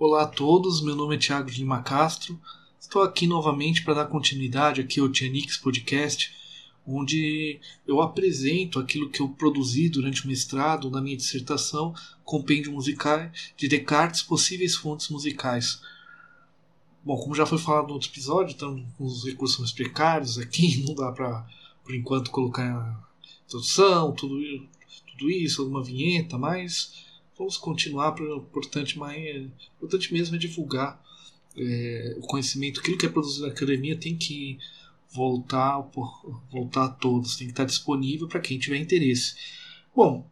Olá a todos, meu nome é Thiago Lima Castro. Estou aqui novamente para dar continuidade aqui ao Tianix Podcast, onde eu apresento aquilo que eu produzi durante o mestrado na minha dissertação, Compêndio Musical de Descartes, possíveis fontes musicais. Bom, como já foi falado no outro episódio, estamos com os recursos mais precários aqui, não dá para, por enquanto, colocar introdução, tudo, tudo isso, alguma vinheta, mas vamos continuar, o importante, mais, importante mesmo é divulgar é, o conhecimento, aquilo que é produzido na academia tem que voltar, voltar a todos, tem que estar disponível para quem tiver interesse. Bom,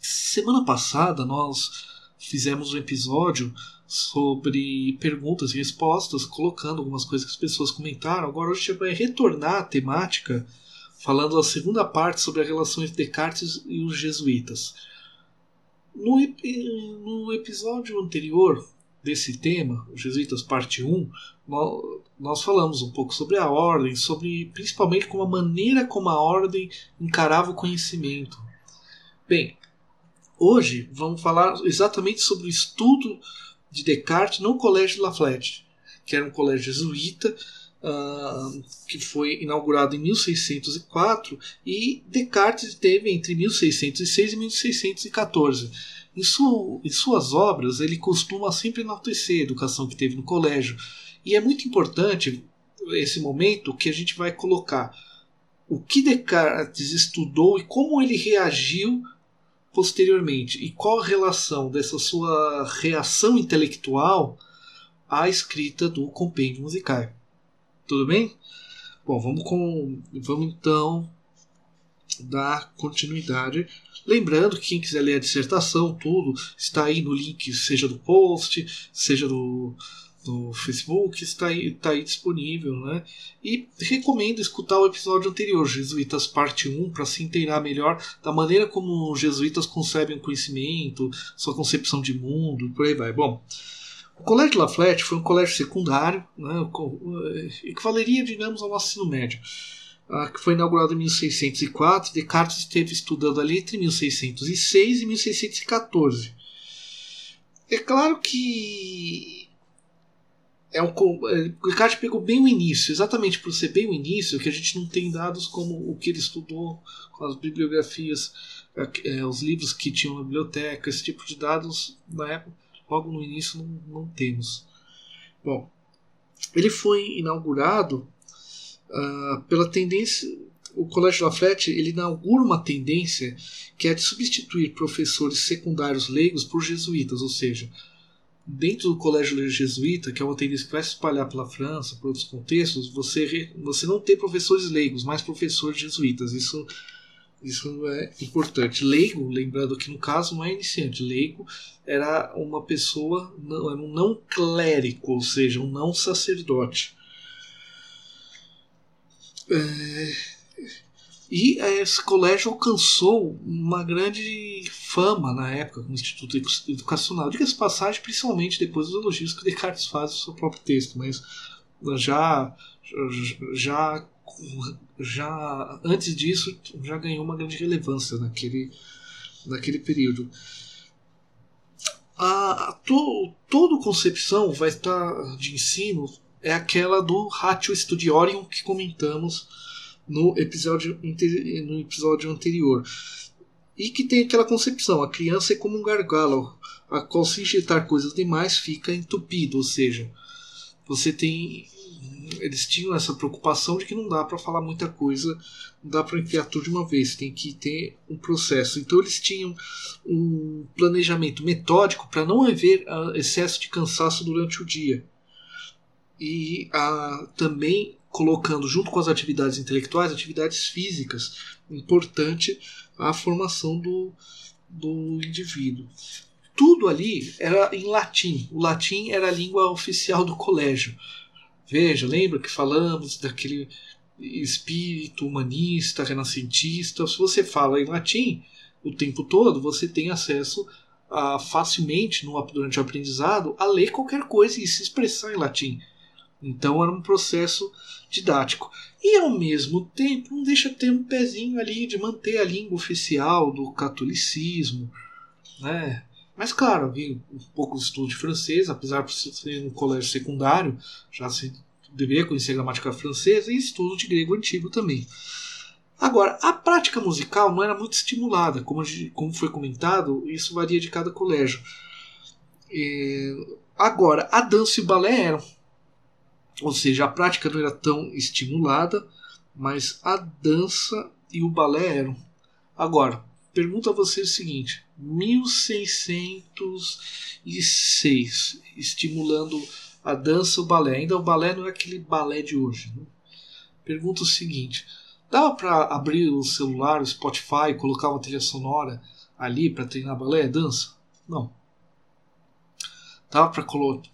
semana passada nós fizemos um episódio sobre perguntas e respostas, colocando algumas coisas que as pessoas comentaram. Agora hoje a gente vai retornar à temática, falando a segunda parte sobre a relação entre Descartes e os jesuítas. No, no episódio anterior desse tema, os Jesuítas Parte 1, nós, nós falamos um pouco sobre a ordem, sobre principalmente como a maneira como a ordem encarava o conhecimento. Bem, hoje vamos falar exatamente sobre o estudo de Descartes no Colégio de La Flèche, que era um colégio jesuíta uh, que foi inaugurado em 1604 e Descartes teve entre 1606 e 1614. Em, em suas obras, ele costuma sempre enaltecer a educação que teve no colégio. E é muito importante esse momento que a gente vai colocar o que Descartes estudou e como ele reagiu posteriormente e qual a relação dessa sua reação intelectual à escrita do compêndio musical. Tudo bem? Bom, vamos, com, vamos então dar continuidade. Lembrando que quem quiser ler a dissertação, tudo, está aí no link, seja do post, seja do, do Facebook, está aí, está aí disponível. Né? E recomendo escutar o episódio anterior, Jesuítas Parte 1, para se inteirar melhor da maneira como os jesuítas concebem o conhecimento, sua concepção de mundo, por aí vai. Bom, o Colégio de La Flèche foi um colégio secundário, né, equivaleria, digamos, ao nosso ensino médio, uh, que foi inaugurado em 1604. Descartes esteve estudando ali entre 1606 e 1614. É claro que é um, Descartes pegou bem o início, exatamente por ser bem o início, que a gente não tem dados como o que ele estudou com as bibliografias, é, os livros que tinham na biblioteca, esse tipo de dados na época logo no início não, não temos. Bom, ele foi inaugurado uh, pela tendência. O Colégio Lafayette ele inaugura uma tendência que é de substituir professores secundários leigos por jesuítas, ou seja, dentro do colégio jesuíta, que é uma tendência que vai se espalhar pela França, por outros contextos, você, você não ter professores leigos, mas professores jesuítas. Isso isso é importante. Leigo, lembrando que no caso não é iniciante, leigo era uma pessoa, não, era um não clérigo, ou seja, um não sacerdote. É, e esse colégio alcançou uma grande fama na época como instituto educacional. Diga-se passagem, principalmente depois dos elogios que Descartes faz no seu próprio texto, mas já, já já antes disso já ganhou uma grande relevância naquele, naquele período. A, a to, toda concepção vai estar de ensino é aquela do Ratio Studiorium que comentamos no episódio, no episódio anterior. E que tem aquela concepção: a criança é como um gargalo, a qual se injetar coisas demais fica entupido, ou seja, você tem eles tinham essa preocupação de que não dá para falar muita coisa, não dá para enfiar tudo de uma vez, tem que ter um processo. Então eles tinham um planejamento metódico para não haver ah, excesso de cansaço durante o dia. E ah, também colocando junto com as atividades intelectuais, atividades físicas, importante a formação do, do indivíduo. Tudo ali era em latim. O latim era a língua oficial do colégio. Veja, lembra que falamos daquele espírito humanista, renascentista. Se você fala em latim o tempo todo, você tem acesso a, facilmente, no, durante o aprendizado, a ler qualquer coisa e se expressar em latim. Então era um processo didático. E ao mesmo tempo não deixa ter um pezinho ali de manter a língua oficial do catolicismo, né? Mas claro, havia um pouco de estudo de francês, apesar de ser um colégio secundário, já se deveria conhecer a gramática francesa e estudo de grego antigo também. Agora, a prática musical não era muito estimulada, como, como foi comentado, isso varia de cada colégio. Agora, a dança e o balé eram. Ou seja, a prática não era tão estimulada, mas a dança e o balé eram. Agora, pergunto a você o seguinte: 1606, estimulando a dança, o balé. Ainda o balé não é aquele balé de hoje. Né? Pergunto o seguinte: dá para abrir o celular, o Spotify, colocar uma trilha sonora ali para treinar balé, dança? Não. Dá para colocar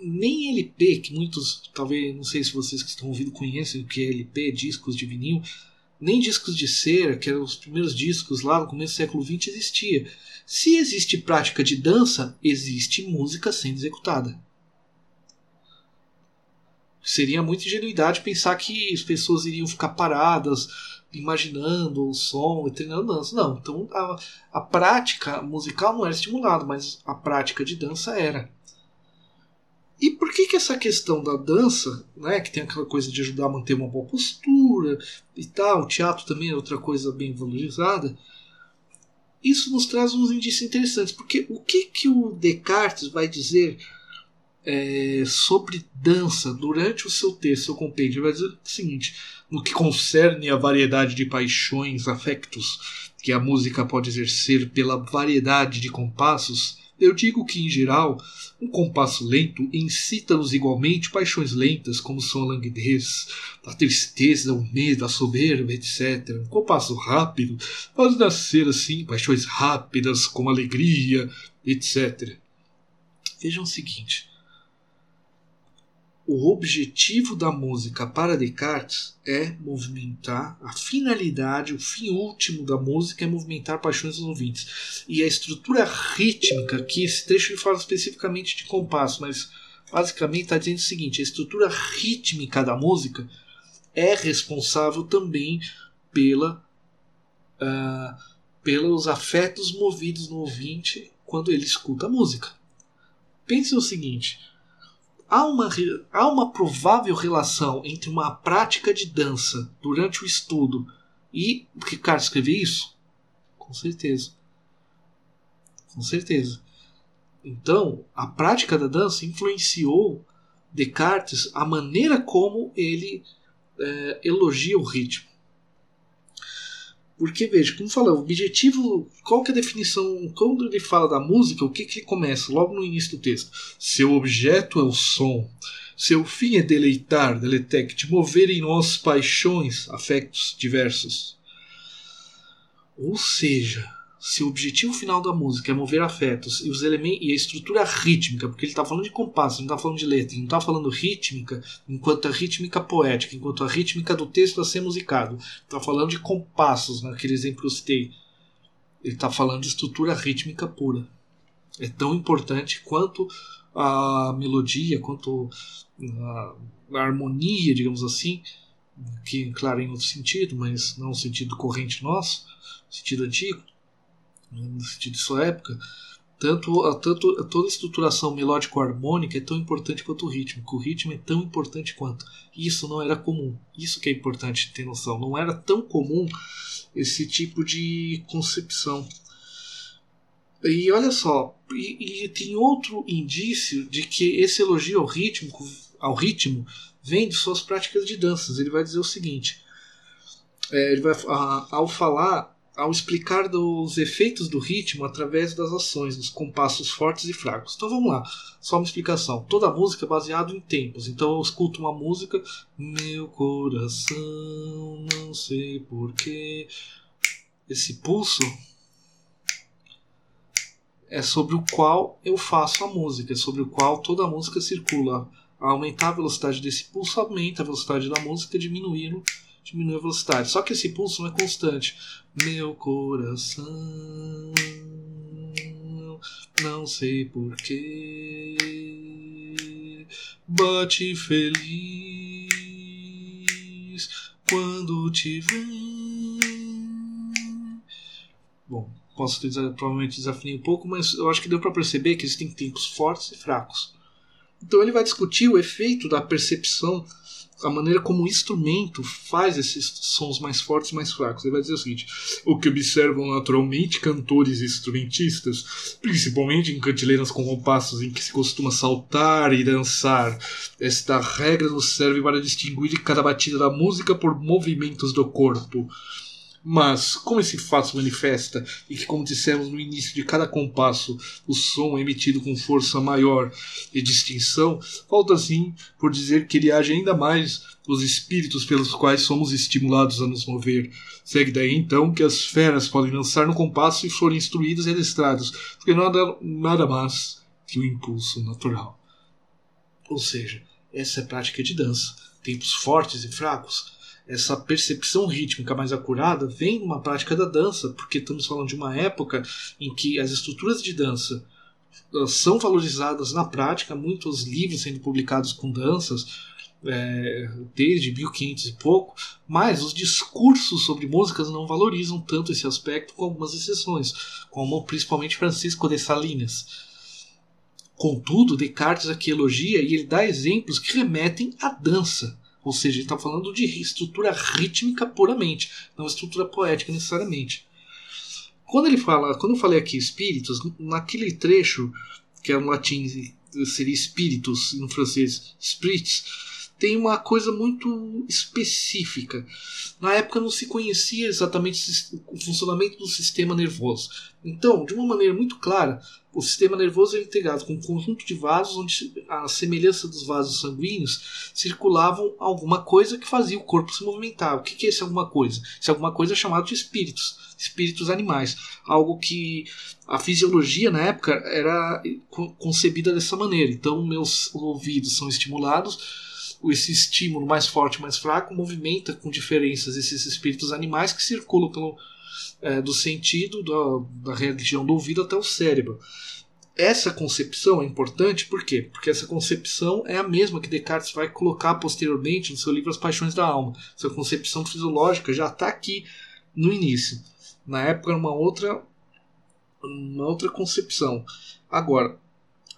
nem LP, que muitos, talvez, não sei se vocês que estão ouvindo conhecem o que é LP, discos de vinil, nem discos de cera, que eram os primeiros discos lá no começo do século XX, existia. Se existe prática de dança, existe música sendo executada. Seria muita ingenuidade pensar que as pessoas iriam ficar paradas, imaginando o som e treinando dança. Não, então a, a prática musical não era estimulada, mas a prática de dança era. E por que, que essa questão da dança, né, que tem aquela coisa de ajudar a manter uma boa postura e tal, o teatro também é outra coisa bem valorizada, isso nos traz uns indícios interessantes, porque o que, que o Descartes vai dizer é, sobre dança durante o seu texto, seu compêndio? Vai dizer o seguinte: no que concerne a variedade de paixões, afectos que a música pode exercer pela variedade de compassos, eu digo que, em geral, um compasso lento incita-nos igualmente paixões lentas, como são a languidez, a tristeza, o medo, a soberba, etc. Um compasso rápido faz nascer, assim, paixões rápidas, como alegria, etc. Vejam o seguinte: o objetivo da música para Descartes é movimentar, a finalidade, o fim último da música é movimentar paixões dos ouvintes. E a estrutura rítmica, que esse trecho ele fala especificamente de compasso, mas basicamente está dizendo o seguinte: a estrutura rítmica da música é responsável também pela, uh, pelos afetos movidos no ouvinte quando ele escuta a música. Pense o seguinte há uma, há uma provável relação entre uma prática de dança durante o estudo e Ricardo escreveu isso? Com certeza. Com certeza. Então, a prática da dança influenciou Descartes a maneira como ele é, elogia o ritmo. Porque, veja, como fala, o objetivo. Qual que é a definição? Quando ele fala da música, o que, que começa logo no início do texto? Seu objeto é o som. Seu fim é deleitar, deletect, mover em nós paixões, afetos diversos. Ou seja, se o objetivo final da música é mover afetos e os elementos e a estrutura rítmica, porque ele está falando de compasso, não está falando de letra, não está falando rítmica enquanto a rítmica poética, enquanto a rítmica do texto a ser musicado, está falando de compassos, naquele exemplo que eu citei. Ele está falando de estrutura rítmica pura. É tão importante quanto a melodia, quanto a, a harmonia, digamos assim, que, claro, em outro sentido, mas não no sentido corrente nosso, sentido antigo no sentido de sua época, tanto, tanto toda a estruturação melódico-harmônica é tão importante quanto o ritmo. O ritmo é tão importante quanto. Isso não era comum. Isso que é importante ter noção. Não era tão comum esse tipo de concepção. E olha só, e, e tem outro indício de que esse elogio ao ritmo, ao ritmo vem de suas práticas de danças. Ele vai dizer o seguinte: é, ele vai, a, ao falar ao explicar dos efeitos do ritmo através das ações, dos compassos fortes e fracos. Então vamos lá, só uma explicação. Toda música é baseada em tempos. Então eu escuto uma música, meu coração, não sei porquê. Esse pulso é sobre o qual eu faço a música, é sobre o qual toda a música circula. Aumentar a velocidade desse pulso, aumenta a velocidade da música, diminuindo diminui a velocidade. Só que esse pulso não é constante. Meu coração, não sei porquê, bate feliz quando te vê. Bom, posso ter provavelmente desafinei um pouco, mas eu acho que deu para perceber que existem tempos fortes e fracos. Então ele vai discutir o efeito da percepção, a maneira como o instrumento faz esses sons mais fortes e mais fracos. Ele vai dizer o seguinte: o que observam naturalmente cantores e instrumentistas, principalmente em cantileiras com compassos em que se costuma saltar e dançar, esta regra nos serve para distinguir cada batida da música por movimentos do corpo mas, como esse fato se manifesta e que, como dissemos no início de cada compasso, o som é emitido com força maior e distinção, falta sim por dizer que ele age ainda mais os espíritos pelos quais somos estimulados a nos mover. Segue daí então que as feras podem dançar no compasso e forem instruídas e adestradas, porque nada, nada mais que o impulso natural. Ou seja, essa é a prática de dança. Tempos fortes e fracos essa percepção rítmica mais acurada vem uma prática da dança, porque estamos falando de uma época em que as estruturas de dança são valorizadas na prática, muitos livros sendo publicados com danças, é, desde 1500 e pouco, mas os discursos sobre músicas não valorizam tanto esse aspecto, com algumas exceções, como principalmente Francisco de Salinas. Contudo, Descartes aqui elogia e ele dá exemplos que remetem à dança. Ou seja, ele está falando de estrutura rítmica puramente, não estrutura poética necessariamente. Quando ele fala, quando eu falei aqui espíritos, naquele trecho que é no latim seria espíritos, no francês spirits, tem uma coisa muito específica. Na época não se conhecia exatamente o funcionamento do sistema nervoso. Então, de uma maneira muito clara, o sistema nervoso é integrado com um conjunto de vasos onde, a semelhança dos vasos sanguíneos, circulavam alguma coisa que fazia o corpo se movimentar. O que é esse alguma coisa? Esse alguma coisa é chamado de espíritos, espíritos animais. Algo que a fisiologia na época era concebida dessa maneira. Então, meus ouvidos são estimulados esse estímulo mais forte, mais fraco, movimenta com diferenças esses espíritos animais que circulam pelo, é, do sentido da, da região do ouvido até o cérebro. Essa concepção é importante por quê? Porque essa concepção é a mesma que Descartes vai colocar posteriormente no seu livro As Paixões da Alma. Essa concepção fisiológica já está aqui no início. Na época era uma outra, uma outra concepção. Agora,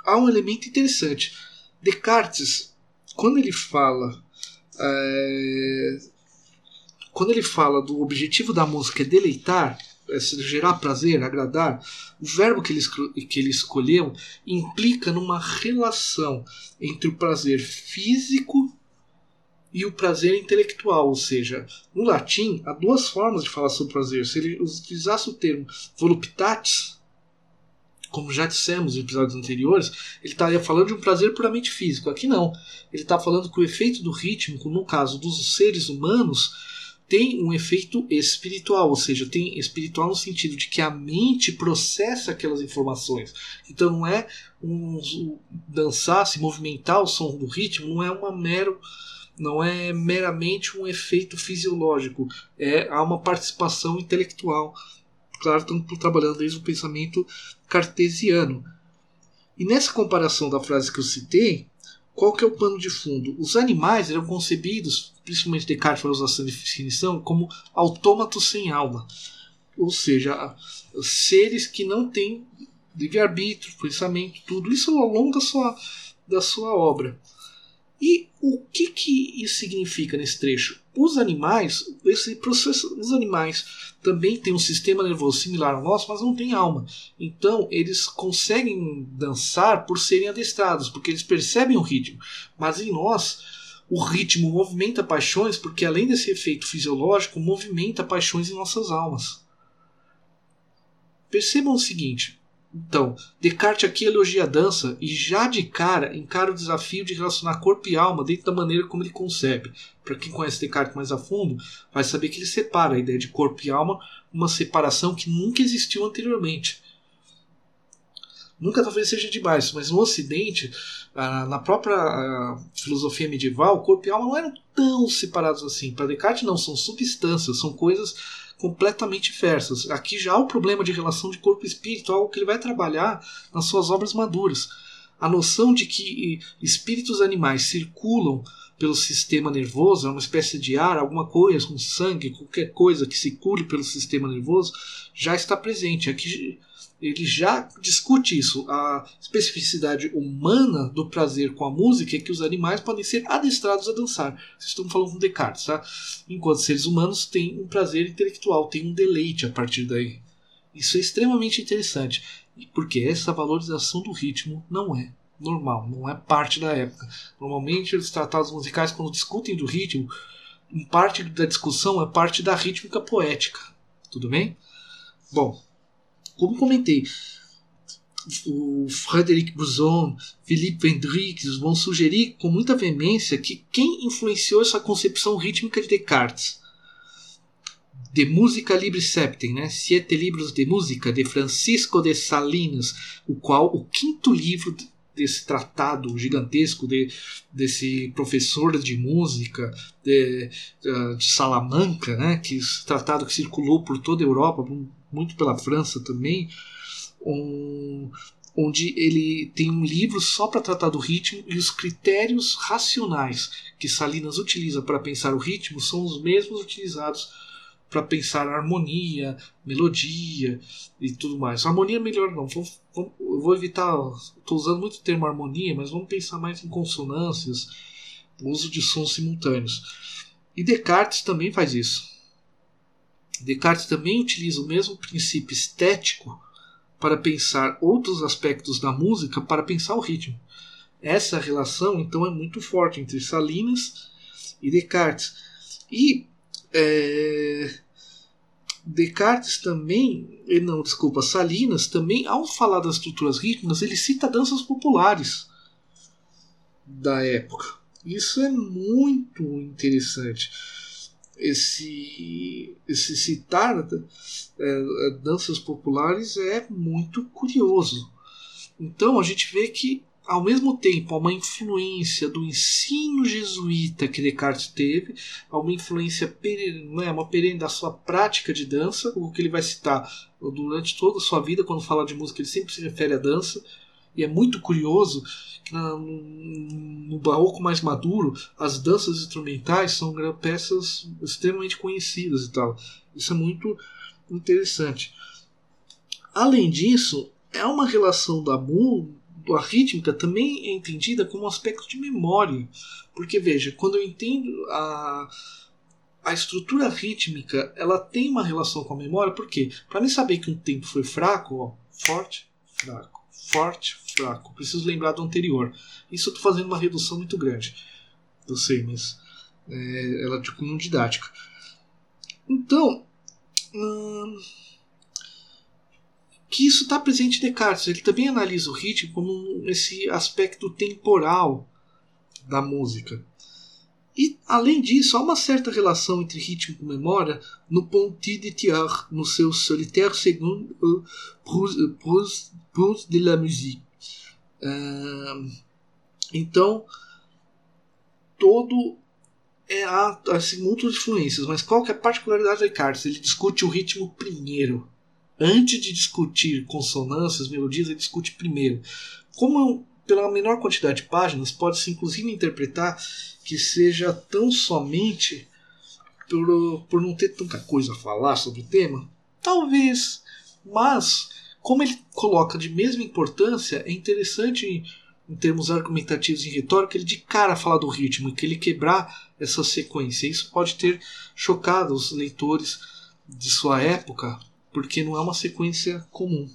há um elemento interessante. Descartes, quando ele fala é, quando ele fala do objetivo da música é deleitar, é gerar prazer, agradar, o verbo que ele, que ele escolheu implica numa relação entre o prazer físico e o prazer intelectual, ou seja, no latim há duas formas de falar sobre prazer. Se ele utilizasse o termo voluptatis, como já dissemos em episódios anteriores, ele estaria falando de um prazer puramente físico. Aqui não. Ele está falando que o efeito do ritmo, no caso dos seres humanos, tem um efeito espiritual, ou seja, tem espiritual no sentido de que a mente processa aquelas informações. Então não é um dançar, se movimentar o som do ritmo, não é uma mero não é meramente um efeito fisiológico, é há uma participação intelectual. Claro, estamos trabalhando desde o pensamento cartesiano. E nessa comparação da frase que eu citei, qual que é o pano de fundo? Os animais eram concebidos, principalmente Descartes vai usar essa definição, como autômatos sem alma. Ou seja, seres que não têm livre-arbítrio, pensamento, tudo isso ao longo da sua, da sua obra. E o que, que isso significa nesse trecho? Os animais, esse processo, os animais também têm um sistema nervoso similar ao nosso, mas não têm alma. Então eles conseguem dançar por serem adestrados, porque eles percebem o ritmo. Mas em nós, o ritmo movimenta paixões, porque além desse efeito fisiológico, movimenta paixões em nossas almas. Percebam o seguinte: então, Descartes aqui elogia a dança e já de cara encara o desafio de relacionar corpo e alma dentro da maneira como ele concebe. Para quem conhece Descartes mais a fundo, vai saber que ele separa a ideia de corpo e alma, uma separação que nunca existiu anteriormente. Nunca talvez seja demais, mas no Ocidente, ah, na própria ah, filosofia medieval, corpo e alma não eram tão separados assim. Para Descartes, não, são substâncias, são coisas completamente diversas. Aqui já há o problema de relação de corpo e espírito, algo que ele vai trabalhar nas suas obras maduras. a noção de que espíritos animais circulam pelo sistema nervoso, é uma espécie de ar, alguma coisa com sangue, qualquer coisa que circule pelo sistema nervoso, já está presente. Aqui ele já discute isso. A especificidade humana do prazer com a música é que os animais podem ser adestrados a dançar. Vocês estão falando com Descartes, tá? Enquanto seres humanos têm um prazer intelectual, têm um deleite a partir daí. Isso é extremamente interessante, porque essa valorização do ritmo não é normal, não é parte da época. Normalmente os tratados musicais, quando discutem do ritmo, parte da discussão é parte da rítmica poética. Tudo bem? Bom, como comentei, o Frederic Bouzon, Philippe Hendrix vão sugerir com muita veemência que quem influenciou essa concepção rítmica de Descartes de Música Libre Septem, né? Siete Livros de Música, de Francisco de Salinas, o qual o quinto livro desse tratado gigantesco de, desse professor de música de, de Salamanca, né? Que esse tratado que circulou por toda a Europa, muito pela França também, um, onde ele tem um livro só para tratar do ritmo e os critérios racionais que Salinas utiliza para pensar o ritmo são os mesmos utilizados para pensar harmonia, melodia e tudo mais. Harmonia é melhor não. Vou, vou, vou evitar. Estou usando muito o termo harmonia, mas vamos pensar mais em consonâncias, uso de sons simultâneos. E Descartes também faz isso. Descartes também utiliza o mesmo princípio estético para pensar outros aspectos da música, para pensar o ritmo. Essa relação, então, é muito forte entre Salinas e Descartes. E é, Descartes também, não, desculpa, Salinas também, ao falar das estruturas rítmicas, ele cita danças populares da época. Isso é muito interessante. Esse, esse citar é danças populares é muito curioso. Então a gente vê que ao mesmo tempo, há uma influência do ensino jesuíta que Descartes teve, há uma influência perene, é, uma perene da sua prática de dança, o que ele vai citar durante toda a sua vida, quando fala de música, ele sempre se refere à dança. E é muito curioso que no, no barroco mais maduro, as danças instrumentais são peças extremamente conhecidas e tal. Isso é muito interessante. Além disso, é uma relação da música a rítmica também é entendida como um aspecto de memória. Porque veja, quando eu entendo a, a estrutura rítmica, ela tem uma relação com a memória, por quê? Para mim saber que um tempo foi fraco, ó, forte, fraco, forte, fraco. Preciso lembrar do anterior. Isso eu estou fazendo uma redução muito grande. Eu sei, mas é, ela é de cunho didática. Então, hum, que isso está presente em Descartes. Ele também analisa o ritmo como esse aspecto temporal da música. E, além disso, há uma certa relação entre ritmo e memória no Ponty de Thiers, no seu Solitaire Seconde Prose de la Musique. Uh, então, todo é há assim, muitas influências, mas qual que é a particularidade de Descartes? Ele discute o ritmo primeiro antes de discutir consonâncias, melodias, ele discute primeiro. Como pela menor quantidade de páginas, pode-se inclusive interpretar que seja tão somente por, por não ter tanta coisa a falar sobre o tema? Talvez, mas como ele coloca de mesma importância, é interessante em, termos argumentativos e retórica ele de cara falar do ritmo que ele quebrar essa sequência. Isso pode ter chocado os leitores de sua época, porque não é uma sequência comum.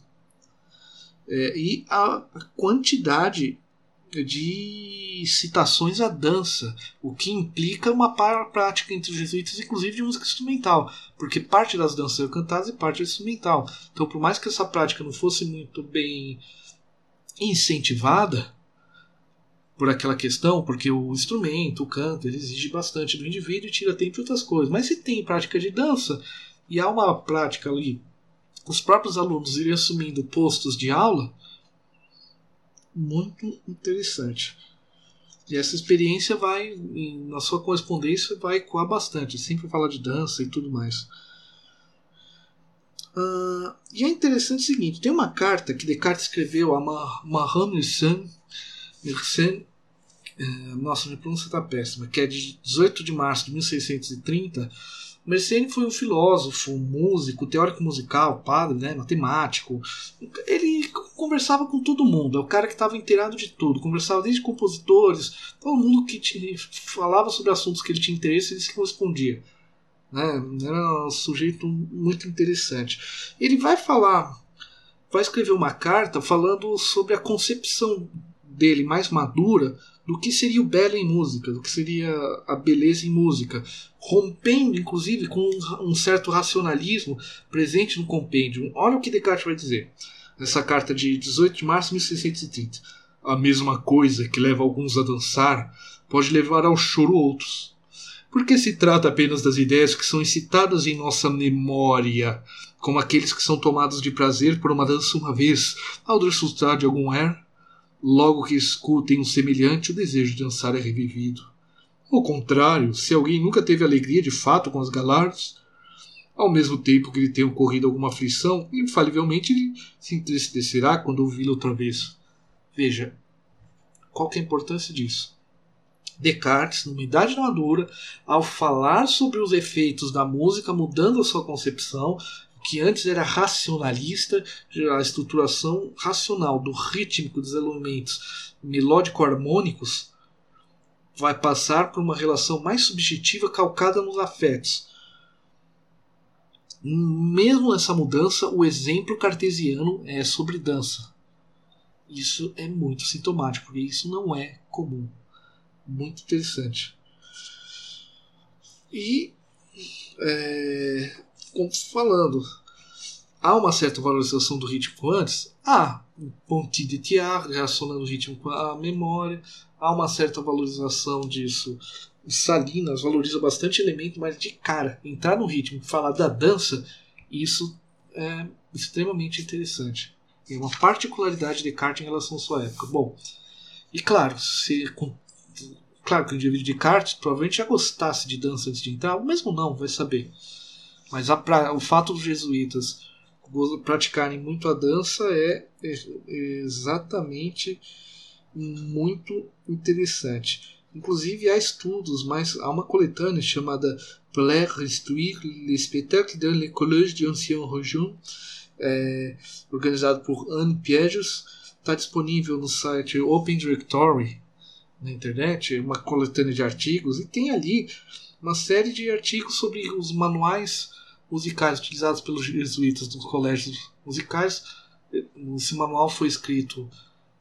É, e a quantidade de citações à dança, o que implica uma prática entre os jesuítas, inclusive de música instrumental, porque parte das danças eram cantadas e parte era instrumental. Então, por mais que essa prática não fosse muito bem incentivada por aquela questão, porque o instrumento, o canto, ele exige bastante do indivíduo e tira tempo de outras coisas. Mas se tem prática de dança, e há uma prática ali, os próprios alunos irem assumindo postos de aula, muito interessante. E essa experiência vai, na sua correspondência, vai ecoar bastante. Sempre fala de dança e tudo mais. Uh, e é interessante o seguinte: tem uma carta que Descartes escreveu a Mersenne, Mersenne uh, nossa, minha pronúncia está péssima, que é de 18 de março de 1630. Mersenne foi um filósofo, um músico, teórico musical, padre, né, matemático. Ele conversava com todo mundo, é o cara que estava inteirado de tudo, conversava desde compositores, todo mundo que te falava sobre assuntos que ele tinha interesse, ele se correspondia. Né? Era um sujeito muito interessante. Ele vai falar, vai escrever uma carta falando sobre a concepção dele mais madura do que seria o belo em música, do que seria a beleza em música, rompendo inclusive com um certo racionalismo presente no compêndio. Olha o que Descartes vai dizer nessa carta de 18 de março de 1630. A mesma coisa que leva alguns a dançar pode levar ao choro outros porque se trata apenas das ideias que são incitadas em nossa memória, como aqueles que são tomados de prazer por uma dança uma vez, ao desfrutar de algum air, logo que escutem um semelhante, o desejo de dançar é revivido. Ao contrário, se alguém nunca teve alegria de fato com as galardos, ao mesmo tempo que lhe tenha ocorrido alguma aflição, infalivelmente ele se entristecerá quando ouvi-lo outra vez. Veja, qual é a importância disso? Descartes, numa idade madura, ao falar sobre os efeitos da música, mudando a sua concepção, que antes era racionalista, a estruturação racional do rítmico dos elementos melódico-harmônicos, vai passar por uma relação mais subjetiva calcada nos afetos. Mesmo nessa mudança, o exemplo cartesiano é sobre dança. Isso é muito sintomático, porque isso não é comum muito interessante. E, é, falando, há uma certa valorização do ritmo antes? Há um ponti de tiar, relacionando o ritmo com a memória, há uma certa valorização disso. Salinas valoriza bastante elemento, mas de cara, entrar no ritmo, falar da dança, isso é extremamente interessante. É uma particularidade de Descartes em relação à sua época. Bom, e claro, se Claro que o indivíduo de Descartes provavelmente já gostasse de dança antes de entrar, mesmo não, vai saber. Mas a, o fato dos jesuítas praticarem muito a dança é, exatamente muito interessante. Inclusive há estudos, mas há uma coletânea chamada Pour instruire les spectacles dans les collèges Région, é, organizado por Anne Piegos, está disponível no site Open Directory na internet, uma coletânea de artigos, e tem ali uma série de artigos sobre os manuais musicais utilizados pelos jesuítas dos colégios musicais. Esse manual foi escrito,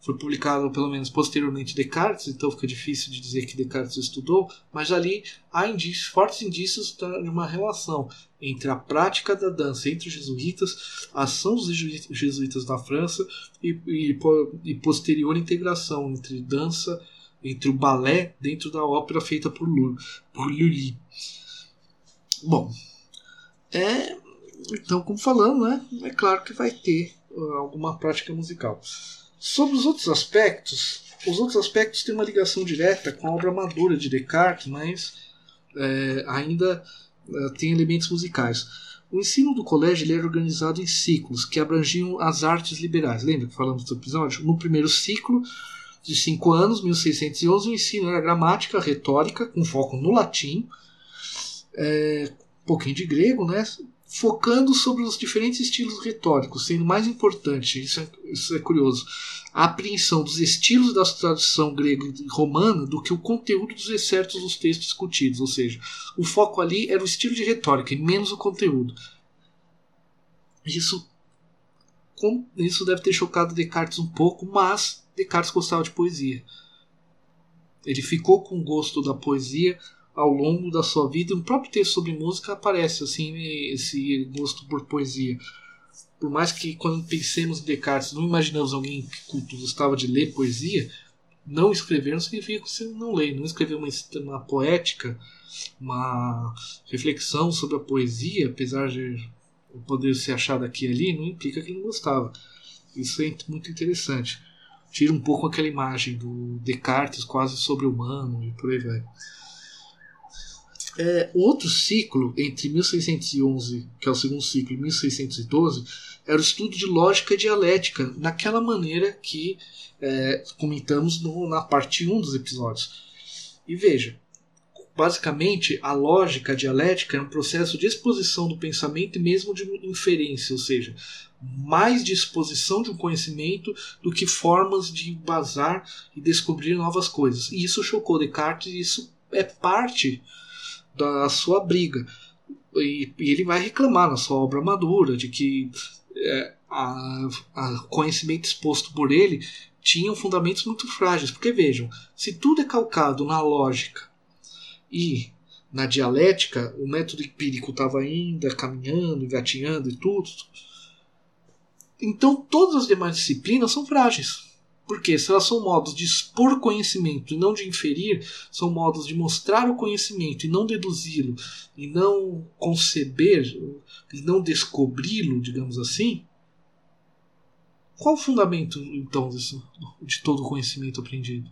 foi publicado pelo menos posteriormente Descartes, então fica difícil de dizer que Descartes estudou, mas ali há indícios, fortes indícios de uma relação entre a prática da dança entre os jesuítas, a ação dos jesuítas na França e, e, e posterior integração entre dança entre o balé dentro da ópera feita por Lully. Bom, é, então, como falando, né, é claro que vai ter uh, alguma prática musical. Sobre os outros aspectos, os outros aspectos têm uma ligação direta com a obra madura de Descartes, mas é, ainda é, tem elementos musicais. O ensino do colégio ele era organizado em ciclos que abrangiam as artes liberais. Lembra que falamos do episódio? No primeiro ciclo, de cinco anos, 1611, o ensino era gramática, retórica, com foco no latim, é, um pouquinho de grego, né? focando sobre os diferentes estilos retóricos, sendo mais importante, isso é, isso é curioso, a apreensão dos estilos da tradução grega e romana do que o conteúdo dos excertos dos textos discutidos, ou seja, o foco ali era o estilo de retórica e menos o conteúdo. Isso, isso deve ter chocado Descartes um pouco, mas Descartes gostava de poesia. Ele ficou com gosto da poesia ao longo da sua vida. No próprio texto sobre música aparece assim esse gosto por poesia. Por mais que quando pensemos em Descartes não imaginamos alguém que gostava de ler poesia, não escrever não significa que você não lê. Não escrever uma, uma poética, uma reflexão sobre a poesia, apesar de poder ser achado aqui e ali, não implica que não gostava. Isso é muito interessante tira um pouco aquela imagem do Descartes quase sobre-humano e por aí vai. É, o outro ciclo, entre 1611, que é o segundo ciclo, e 1612, era o estudo de lógica e dialética, naquela maneira que é, comentamos no, na parte 1 dos episódios. E veja, basicamente a lógica dialética é um processo de exposição do pensamento e mesmo de inferência, ou seja, mais de exposição de um conhecimento do que formas de embasar e descobrir novas coisas. E isso chocou Descartes e isso é parte da sua briga. E, e ele vai reclamar na sua obra madura de que é, a conhecimento exposto por ele tinham fundamentos muito frágeis. Porque vejam, se tudo é calcado na lógica e na dialética, o método empírico estava ainda caminhando, engatinhando e tudo, então todas as demais disciplinas são frágeis. Porque se elas são modos de expor conhecimento e não de inferir, são modos de mostrar o conhecimento e não deduzi-lo, e não conceber, e não descobri-lo, digamos assim. Qual o fundamento, então, disso, de todo o conhecimento aprendido?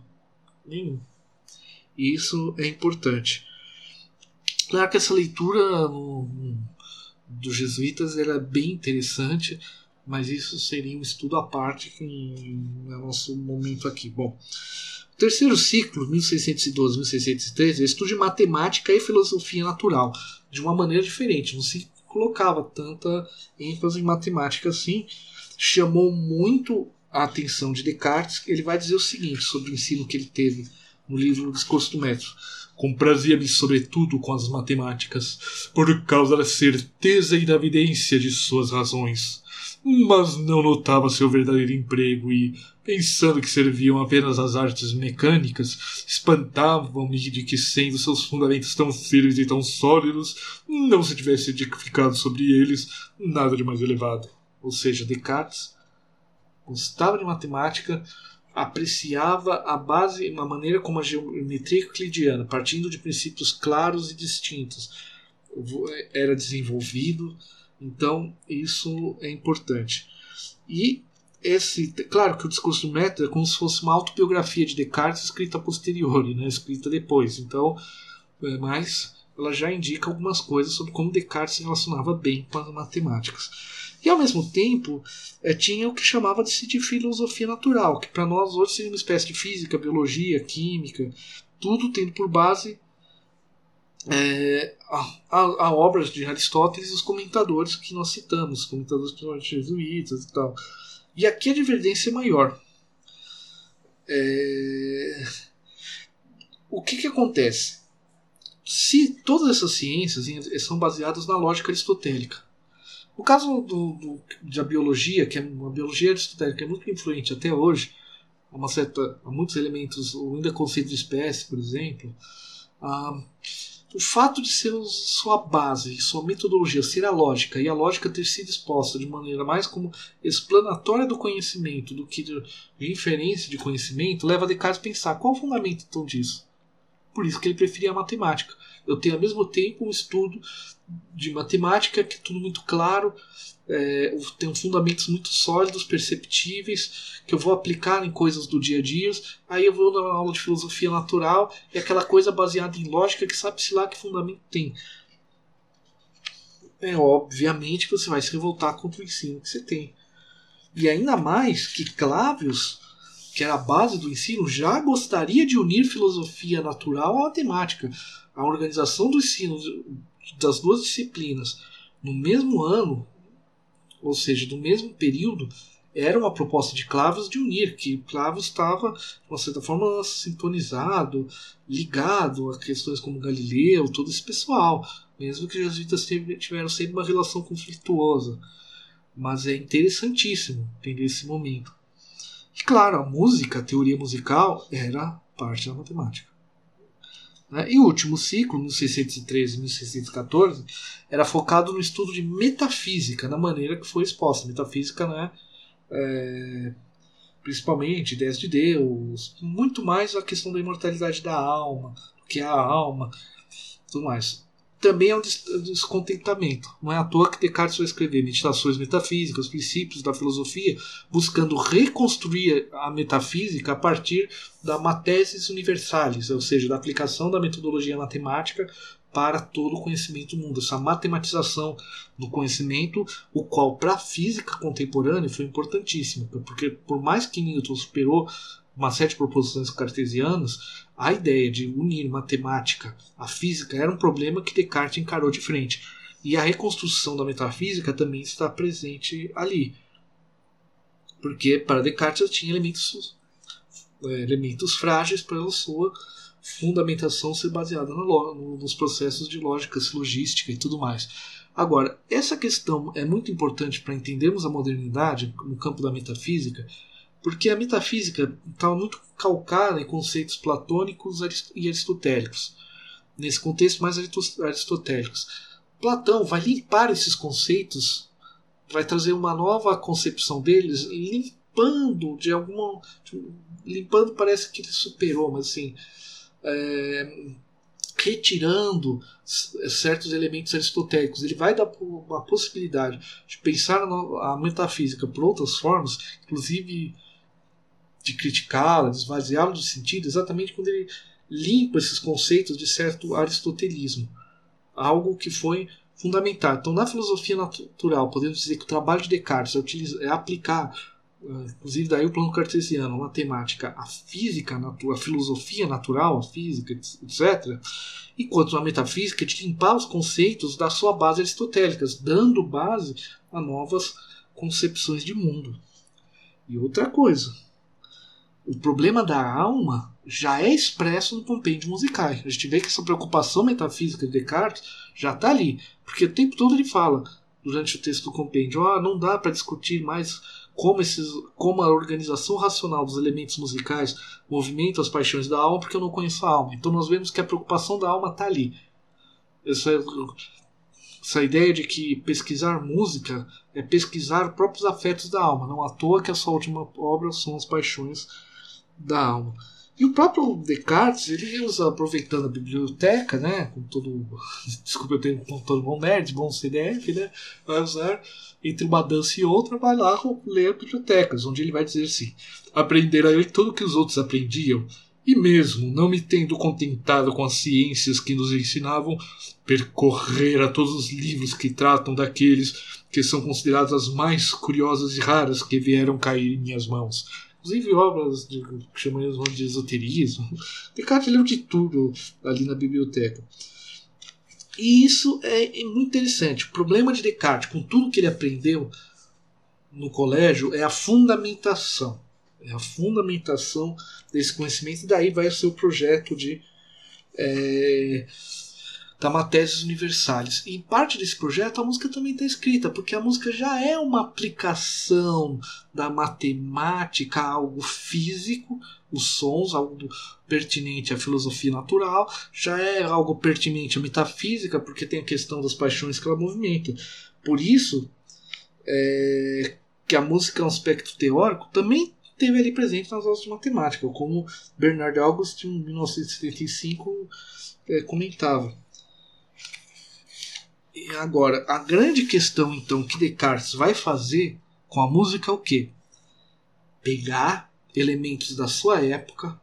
Nenhum. E isso é importante. Claro que essa leitura dos jesuítas era bem interessante mas isso seria um estudo à parte que é o nosso momento aqui. Bom, o terceiro ciclo, 1612-1613, é estudo de matemática e filosofia natural, de uma maneira diferente, não se colocava tanta ênfase em matemática assim, chamou muito a atenção de Descartes, ele vai dizer o seguinte sobre o ensino que ele teve no livro Discurso do Método. Comprazia-me sobretudo com as matemáticas, por causa da certeza e da evidência de suas razões mas não notava seu verdadeiro emprego e, pensando que serviam apenas às artes mecânicas, espantavam-me de que, sendo seus fundamentos tão firmes e tão sólidos, não se tivesse edificado sobre eles nada de mais elevado. Ou seja, Descartes gostava de matemática, apreciava a base, uma maneira como a geometria euclidiana, partindo de princípios claros e distintos, era desenvolvido então, isso é importante. E esse, claro que o discurso do método é como se fosse uma autobiografia de Descartes escrita posteriori, né, escrita depois. Então, é, mas ela já indica algumas coisas sobre como Descartes se relacionava bem com as matemáticas. E ao mesmo tempo, é, tinha o que chamava de, de filosofia natural, que para nós hoje seria uma espécie de física, biologia, química, tudo tendo por base é, a, obras de Aristóteles e os comentadores que nós citamos, os comentadores jesuítas e tal. E aqui a divergência é maior. É... O que, que acontece? Se todas essas ciências são baseadas na lógica aristotélica. No caso do, do, da biologia, que é uma biologia aristotélica é muito influente até hoje, há, uma certa, há muitos elementos, ainda conceito de espécie, por exemplo, ah, o fato de ser sua base, sua metodologia ser a lógica e a lógica ter sido exposta de maneira mais como explanatória do conhecimento do que de, inferência de conhecimento leva Descartes a pensar qual o fundamento então disso. Por isso que ele preferia a matemática. Eu tenho ao mesmo tempo um estudo de matemática que é tudo muito claro, é, tem fundamentos muito sólidos, perceptíveis, que eu vou aplicar em coisas do dia a dia. Aí eu vou na aula de filosofia natural e aquela coisa baseada em lógica que sabe-se lá que fundamento tem. É obviamente que você vai se revoltar contra o ensino que você tem. E ainda mais que Clávios, que era a base do ensino, já gostaria de unir filosofia natural à matemática. A organização do ensino das duas disciplinas no mesmo ano ou seja, do mesmo período, era uma proposta de Clavos de unir, que Clavos estava, de uma certa forma, sintonizado, ligado a questões como Galileu, todo esse pessoal, mesmo que os jesuítas tiveram sempre uma relação conflituosa. Mas é interessantíssimo entender esse momento. E claro, a música, a teoria musical, era parte da matemática. Né? E o último ciclo, 1613 e 1614, era focado no estudo de metafísica, na maneira que foi exposta. Metafísica, né? É, principalmente ideias de Deus, muito mais a questão da imortalidade da alma, o que é a alma, tudo mais também é um descontentamento. Não é à toa que Descartes vai escrever Meditações Metafísicas, Princípios da Filosofia, buscando reconstruir a metafísica a partir da Mathesis Universalis, ou seja, da aplicação da metodologia matemática para todo o conhecimento do mundo, essa matematização do conhecimento, o qual para a física contemporânea foi importantíssimo, porque por mais que Newton superou uma série de proposições cartesianas, a ideia de unir matemática à física era um problema que Descartes encarou de frente. E a reconstrução da metafísica também está presente ali. Porque para Descartes tinha elementos, é, elementos frágeis a sua fundamentação ser baseada no, nos processos de lógica, logística e tudo mais. Agora, essa questão é muito importante para entendermos a modernidade no campo da metafísica, porque a metafísica estava muito calcada em conceitos platônicos e aristotélicos, nesse contexto mais aristotélicos. Platão vai limpar esses conceitos, vai trazer uma nova concepção deles, limpando de alguma. Limpando parece que ele superou, mas assim é, retirando certos elementos aristotélicos. Ele vai dar uma possibilidade de pensar a metafísica por outras formas, inclusive de criticá-la, de esvaziá-la de sentido, exatamente quando ele limpa esses conceitos de certo aristotelismo. Algo que foi fundamental. Então, na filosofia natural, podemos dizer que o trabalho de Descartes é, utilizar, é aplicar inclusive daí o plano cartesiano, a matemática, a física, a filosofia natural, a física, etc. Enquanto na metafísica, de limpar os conceitos da sua base aristotélica, dando base a novas concepções de mundo. E outra coisa, o problema da alma já é expresso no compêndio musical. A gente vê que essa preocupação metafísica de Descartes já está ali, porque o tempo todo ele fala, durante o texto do compêndio, ah, não dá para discutir mais como, esses, como a organização racional dos elementos musicais movimenta as paixões da alma, porque eu não conheço a alma. Então nós vemos que a preocupação da alma está ali. Essa, essa ideia de que pesquisar música é pesquisar os próprios afetos da alma. Não à toa que a sua última obra são as paixões da alma. E o próprio Descartes, ele usa, aproveitando a biblioteca, né, com todo, desculpa eu tenho com todo bom nerd, bom CDF, né, vai usar entre uma dança e outra, vai lá ler bibliotecas, onde ele vai dizer assim: aprender a ler tudo que os outros aprendiam, e mesmo não me tendo contentado com as ciências que nos ensinavam, percorrer a todos os livros que tratam daqueles que são considerados as mais curiosas e raras que vieram cair em minhas mãos. Inclusive obras de, que chamamos de esoterismo. Descartes leu de tudo ali na biblioteca. E isso é, é muito interessante. O problema de Descartes, com tudo que ele aprendeu no colégio, é a fundamentação. É a fundamentação desse conhecimento, e daí vai o seu projeto de é, da Matésias Universalis. E em parte desse projeto a música também está escrita, porque a música já é uma aplicação da matemática a algo físico, os sons, algo pertinente à filosofia natural, já é algo pertinente à metafísica, porque tem a questão das paixões que ela movimenta. Por isso, é, que a música é um aspecto teórico, também teve ali presente nas aulas de matemática, como Bernard August, em 1975, é, comentava. E agora, a grande questão então que Descartes vai fazer com a música é o quê? Pegar elementos da sua época,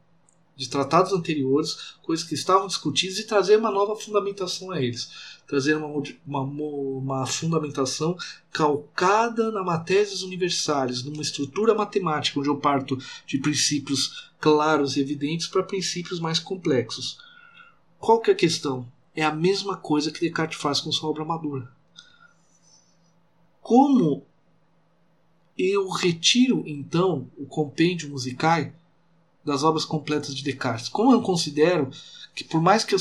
de tratados anteriores, coisas que estavam discutidas e trazer uma nova fundamentação a eles. Trazer uma, uma, uma fundamentação calcada na matérias universais, numa estrutura matemática, onde eu parto de princípios claros e evidentes para princípios mais complexos. Qual que é a questão? É a mesma coisa que Descartes faz com sua obra madura. Como eu retiro então o compêndio musical das obras completas de Descartes. Como eu considero que, por mais que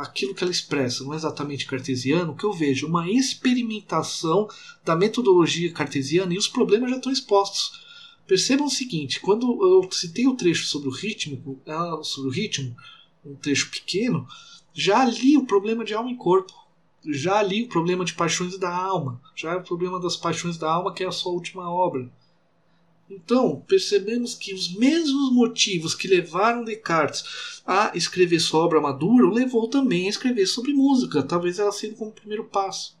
aquilo que ela expressa não é exatamente cartesiano, que eu vejo uma experimentação da metodologia cartesiana e os problemas já estão expostos. Percebam o seguinte: quando eu citei o trecho sobre o ritmo, sobre o ritmo, um trecho pequeno, já li o problema de alma e corpo. Já li o problema de paixões da alma. Já é o problema das paixões da alma, que é a sua última obra. Então, percebemos que os mesmos motivos que levaram Descartes a escrever sua obra madura o levou também a escrever sobre música, talvez ela sendo como primeiro passo.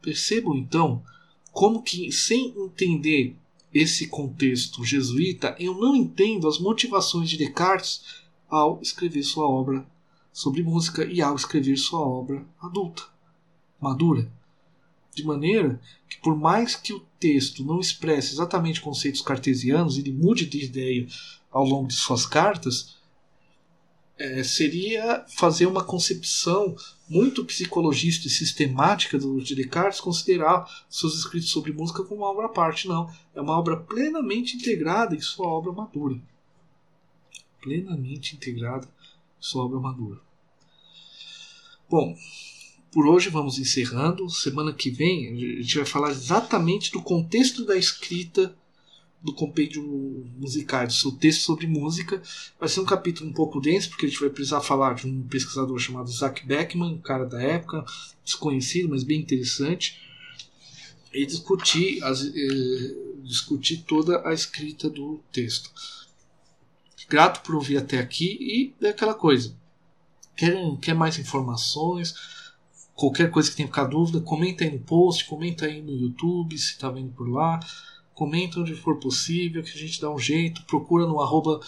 Percebam então como que, sem entender esse contexto jesuíta, eu não entendo as motivações de Descartes ao escrever sua obra sobre música e ao escrever sua obra adulta, madura. De maneira que, por mais que o texto não expresse exatamente conceitos cartesianos, ele mude de ideia ao longo de suas cartas, é, seria fazer uma concepção muito psicologista e sistemática do, de Descartes considerar seus escritos sobre música como uma obra à parte. Não. É uma obra plenamente integrada em sua obra madura. Plenamente integrada sua obra madura. Bom, por hoje vamos encerrando. Semana que vem a gente vai falar exatamente do contexto da escrita do compêndio musical, do seu texto sobre música. Vai ser um capítulo um pouco denso, porque a gente vai precisar falar de um pesquisador chamado Isaac Beckman, um cara da época, desconhecido, mas bem interessante, e discutir, as, eh, discutir toda a escrita do texto. Grato por ouvir até aqui e é aquela coisa. Quer, quer mais informações? Qualquer coisa que tenha ficar dúvida, comenta aí no post, comenta aí no YouTube se está vendo por lá. Comenta onde for possível, que a gente dá um jeito. Procura no arroba,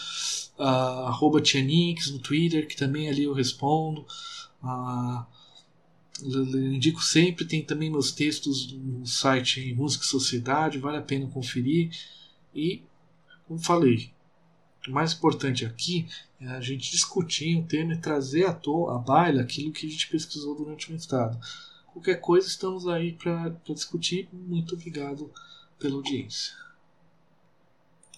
uh, arroba Tianix, no Twitter, que também ali eu respondo. Uh, eu indico sempre, tem também meus textos no site Música e Sociedade, vale a pena conferir. E, como falei, o mais importante aqui é a gente discutir o tema e trazer à, toa, à baila aquilo que a gente pesquisou durante o mestrado. Qualquer coisa, estamos aí para discutir. Muito obrigado pela audiência.